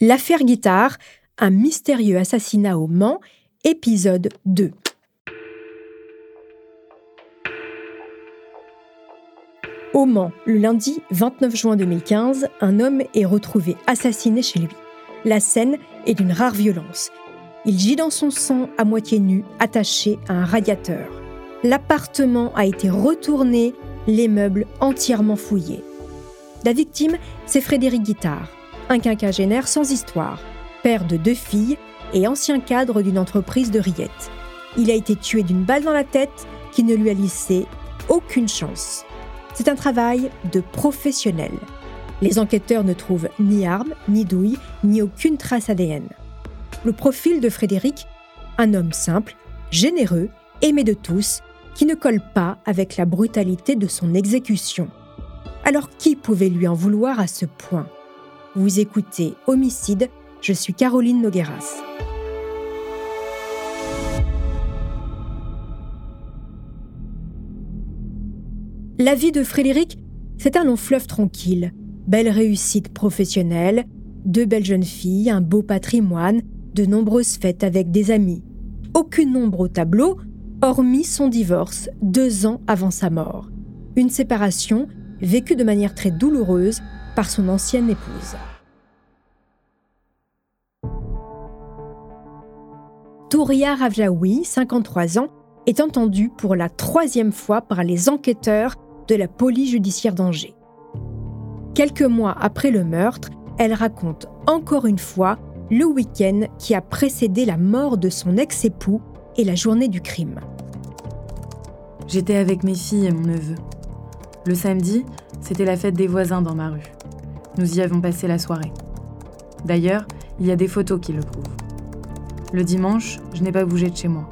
L'affaire Guitare, un mystérieux assassinat au Mans, épisode 2. Au Mans, le lundi 29 juin 2015, un homme est retrouvé assassiné chez lui. La scène est d'une rare violence. Il gît dans son sang à moitié nu, attaché à un radiateur. L'appartement a été retourné, les meubles entièrement fouillés. La victime, c'est Frédéric Guittard, un quinquagénaire sans histoire, père de deux filles et ancien cadre d'une entreprise de rillettes. Il a été tué d'une balle dans la tête qui ne lui a laissé aucune chance. C'est un travail de professionnel. Les enquêteurs ne trouvent ni armes, ni douilles, ni aucune trace ADN. Le profil de Frédéric, un homme simple, généreux, aimé de tous, qui ne colle pas avec la brutalité de son exécution. Alors qui pouvait lui en vouloir à ce point? Vous écoutez Homicide, je suis Caroline Nogueras. La vie de Frédéric, c'est un long fleuve tranquille. Belle réussite professionnelle, deux belles jeunes filles, un beau patrimoine, de nombreuses fêtes avec des amis. Aucune ombre au tableau, hormis son divorce deux ans avant sa mort. Une séparation vécue de manière très douloureuse par son ancienne épouse. Touria Ravjaoui, 53 ans, est entendue pour la troisième fois par les enquêteurs de la police judiciaire d'Angers. Quelques mois après le meurtre, elle raconte encore une fois le week-end qui a précédé la mort de son ex-époux et la journée du crime. J'étais avec mes filles et mon neveu. Le samedi, c'était la fête des voisins dans ma rue. Nous y avons passé la soirée. D'ailleurs, il y a des photos qui le prouvent. Le dimanche, je n'ai pas bougé de chez moi.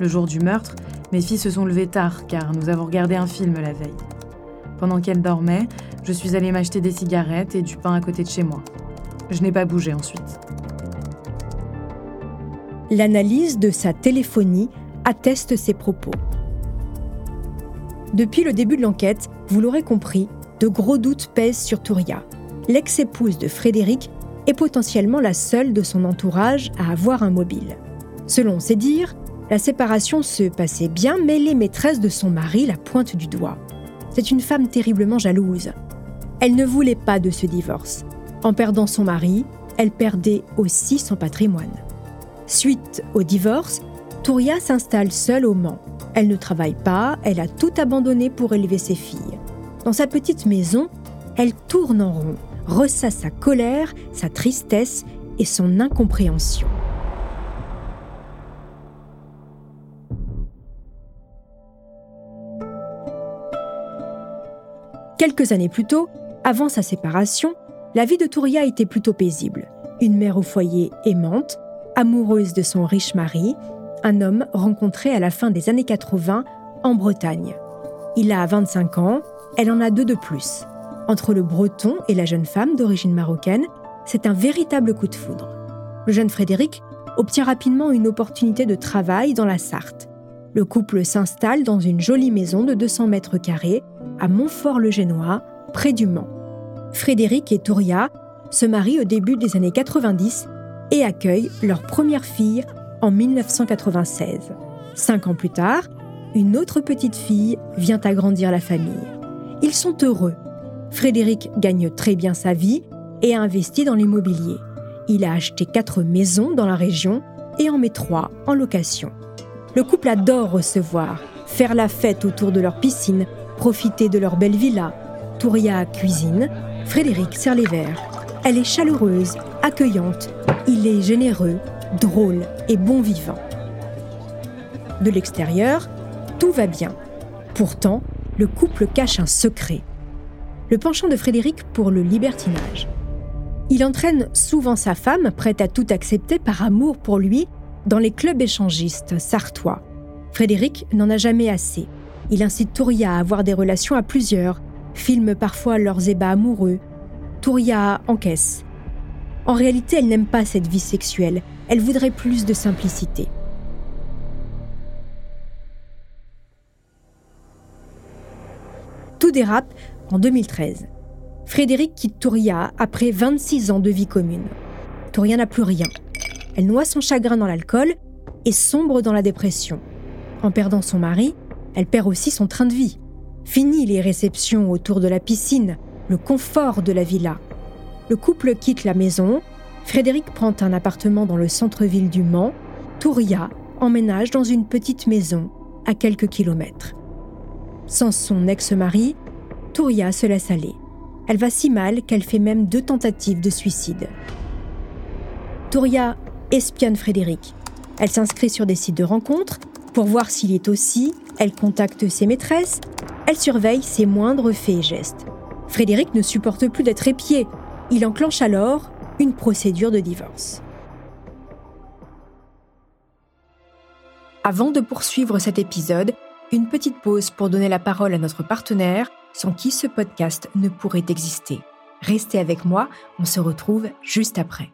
Le jour du meurtre, mes filles se sont levées tard car nous avons regardé un film la veille. Pendant qu'elles dormaient, je suis allée m'acheter des cigarettes et du pain à côté de chez moi. Je n'ai pas bougé ensuite. L'analyse de sa téléphonie atteste ses propos. Depuis le début de l'enquête, vous l'aurez compris, de gros doutes pèsent sur Touria l'ex-épouse de Frédéric est potentiellement la seule de son entourage à avoir un mobile. Selon ses dires, la séparation se passait bien, mais les maîtresses de son mari la pointent du doigt. C'est une femme terriblement jalouse. Elle ne voulait pas de ce divorce. En perdant son mari, elle perdait aussi son patrimoine. Suite au divorce, Touria s'installe seule au Mans. Elle ne travaille pas, elle a tout abandonné pour élever ses filles. Dans sa petite maison, elle tourne en rond, ressasse sa colère, sa tristesse et son incompréhension. Quelques années plus tôt, avant sa séparation, la vie de Touria était plutôt paisible. Une mère au foyer aimante, amoureuse de son riche mari, un homme rencontré à la fin des années 80 en Bretagne. Il a 25 ans, elle en a deux de plus. Entre le breton et la jeune femme d'origine marocaine, c'est un véritable coup de foudre. Le jeune Frédéric obtient rapidement une opportunité de travail dans la Sarthe. Le couple s'installe dans une jolie maison de 200 mètres carrés à Montfort-le-Génois, près du Mans. Frédéric et Touria se marient au début des années 90 et accueillent leur première fille en 1996. Cinq ans plus tard, une autre petite fille vient agrandir la famille. Ils sont heureux Frédéric gagne très bien sa vie et a investi dans l'immobilier. Il a acheté quatre maisons dans la région et en met trois en location. Le couple adore recevoir, faire la fête autour de leur piscine, profiter de leur belle villa. Touria cuisine, Frédéric sert les verres. Elle est chaleureuse, accueillante, il est généreux, drôle et bon vivant. De l'extérieur, tout va bien. Pourtant, le couple cache un secret le penchant de Frédéric pour le libertinage. Il entraîne souvent sa femme, prête à tout accepter par amour pour lui, dans les clubs échangistes sartois. Frédéric n'en a jamais assez. Il incite Touria à avoir des relations à plusieurs, filme parfois leurs ébats amoureux. Touria encaisse. En réalité, elle n'aime pas cette vie sexuelle, elle voudrait plus de simplicité. En 2013. Frédéric quitte Touria après 26 ans de vie commune. Touria n'a plus rien. Elle noie son chagrin dans l'alcool et sombre dans la dépression. En perdant son mari, elle perd aussi son train de vie. Fini les réceptions autour de la piscine, le confort de la villa. Le couple quitte la maison. Frédéric prend un appartement dans le centre-ville du Mans. Touria emménage dans une petite maison à quelques kilomètres. Sans son ex-mari, Touria se laisse aller. Elle va si mal qu'elle fait même deux tentatives de suicide. Touria espionne Frédéric. Elle s'inscrit sur des sites de rencontres pour voir s'il est aussi. Elle contacte ses maîtresses. Elle surveille ses moindres faits et gestes. Frédéric ne supporte plus d'être épié. Il enclenche alors une procédure de divorce. Avant de poursuivre cet épisode, une petite pause pour donner la parole à notre partenaire, sans qui ce podcast ne pourrait exister. Restez avec moi, on se retrouve juste après.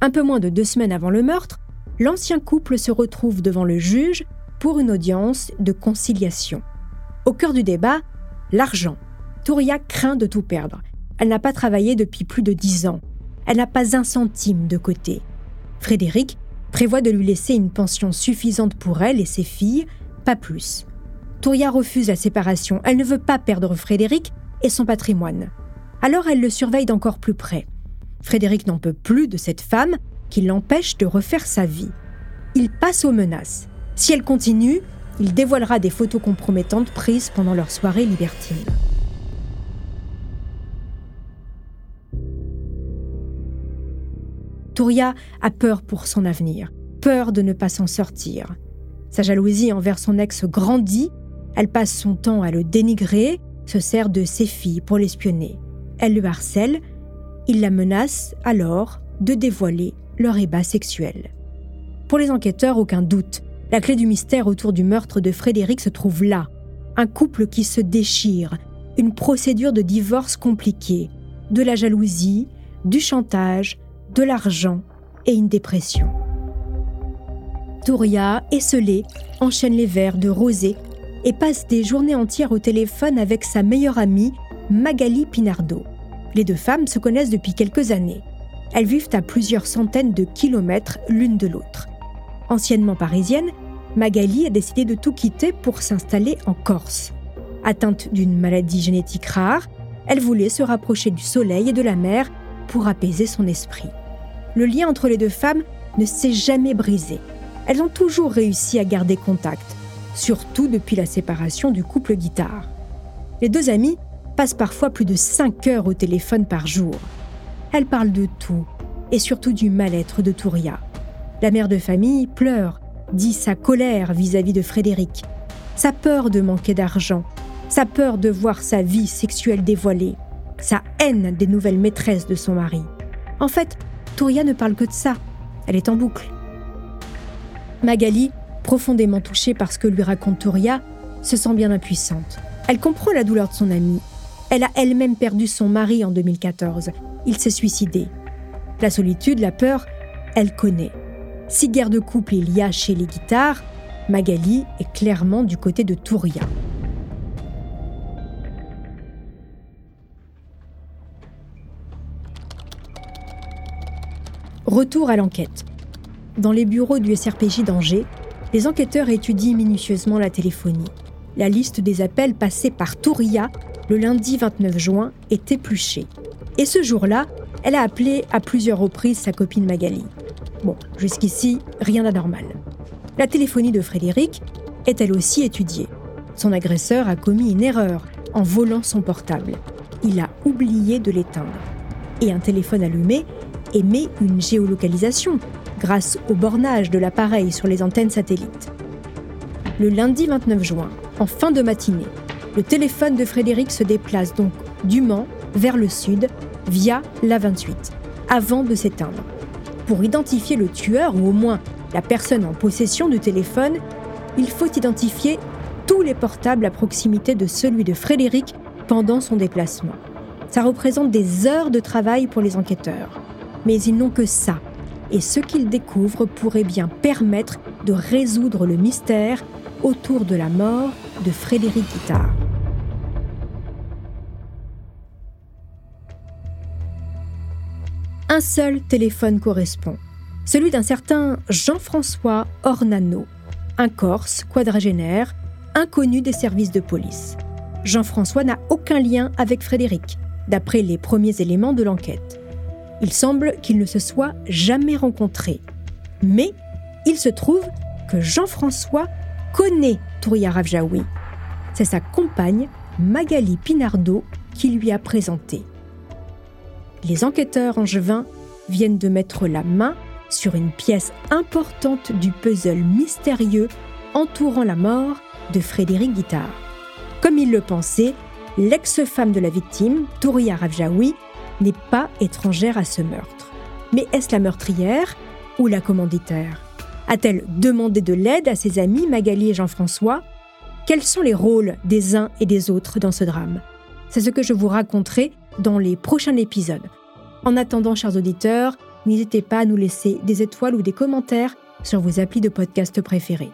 Un peu moins de deux semaines avant le meurtre, l'ancien couple se retrouve devant le juge pour une audience de conciliation. Au cœur du débat, l'argent. Touria craint de tout perdre. Elle n'a pas travaillé depuis plus de dix ans. Elle n'a pas un centime de côté. Frédéric prévoit de lui laisser une pension suffisante pour elle et ses filles, pas plus. Touria refuse la séparation. Elle ne veut pas perdre Frédéric et son patrimoine. Alors elle le surveille d'encore plus près. Frédéric n'en peut plus de cette femme qui l'empêche de refaire sa vie. Il passe aux menaces. Si elle continue, il dévoilera des photos compromettantes prises pendant leur soirée libertine. Touria a peur pour son avenir, peur de ne pas s'en sortir. Sa jalousie envers son ex grandit, elle passe son temps à le dénigrer, se sert de ses filles pour l'espionner. Elle le harcèle, il la menace alors de dévoiler leur ébat sexuel. Pour les enquêteurs, aucun doute, la clé du mystère autour du meurtre de Frédéric se trouve là. Un couple qui se déchire, une procédure de divorce compliquée, de la jalousie, du chantage, de l'argent et une dépression. Touria, esselée, enchaîne les verres de rosé et passe des journées entières au téléphone avec sa meilleure amie, Magali Pinardo. Les deux femmes se connaissent depuis quelques années. Elles vivent à plusieurs centaines de kilomètres l'une de l'autre. Anciennement parisienne, Magali a décidé de tout quitter pour s'installer en Corse. Atteinte d'une maladie génétique rare, elle voulait se rapprocher du soleil et de la mer pour apaiser son esprit. Le lien entre les deux femmes ne s'est jamais brisé. Elles ont toujours réussi à garder contact, surtout depuis la séparation du couple guitare. Les deux amies passe parfois plus de 5 heures au téléphone par jour. Elle parle de tout, et surtout du mal-être de Touria. La mère de famille pleure, dit sa colère vis-à-vis de Frédéric, sa peur de manquer d'argent, sa peur de voir sa vie sexuelle dévoilée, sa haine des nouvelles maîtresses de son mari. En fait, Touria ne parle que de ça. Elle est en boucle. Magali, profondément touchée par ce que lui raconte Touria, se sent bien impuissante. Elle comprend la douleur de son amie elle a elle-même perdu son mari en 2014. Il s'est suicidé. La solitude, la peur, elle connaît. Si guerre de couple il y a chez les guitares, Magali est clairement du côté de Touria. Retour à l'enquête. Dans les bureaux du SRPJ d'Angers, les enquêteurs étudient minutieusement la téléphonie. La liste des appels passés par Touria le lundi 29 juin, est épluchée. Et ce jour-là, elle a appelé à plusieurs reprises sa copine Magali. Bon, jusqu'ici, rien d'anormal. La téléphonie de Frédéric est elle aussi étudiée. Son agresseur a commis une erreur en volant son portable. Il a oublié de l'éteindre. Et un téléphone allumé émet une géolocalisation grâce au bornage de l'appareil sur les antennes satellites. Le lundi 29 juin, en fin de matinée, le téléphone de Frédéric se déplace donc du Mans vers le sud via la 28, avant de s'éteindre. Pour identifier le tueur, ou au moins la personne en possession du téléphone, il faut identifier tous les portables à proximité de celui de Frédéric pendant son déplacement. Ça représente des heures de travail pour les enquêteurs. Mais ils n'ont que ça. Et ce qu'ils découvrent pourrait bien permettre de résoudre le mystère autour de la mort de Frédéric Guittard. Un seul téléphone correspond, celui d'un certain Jean-François Ornano, un Corse quadragénaire, inconnu des services de police. Jean-François n'a aucun lien avec Frédéric, d'après les premiers éléments de l'enquête. Il semble qu'ils ne se soient jamais rencontrés. Mais il se trouve que Jean-François connaît Touria Ravjaoui. C'est sa compagne, Magali Pinardo, qui lui a présenté. Les enquêteurs angevins viennent de mettre la main sur une pièce importante du puzzle mystérieux entourant la mort de Frédéric Guittard. Comme il le pensait, l'ex-femme de la victime, Touria Ravjaoui, n'est pas étrangère à ce meurtre. Mais est-ce la meurtrière ou la commanditaire? A-t-elle demandé de l'aide à ses amis Magali et Jean-François? Quels sont les rôles des uns et des autres dans ce drame? C'est ce que je vous raconterai dans les prochains épisodes. En attendant, chers auditeurs, n'hésitez pas à nous laisser des étoiles ou des commentaires sur vos applis de podcast préférés.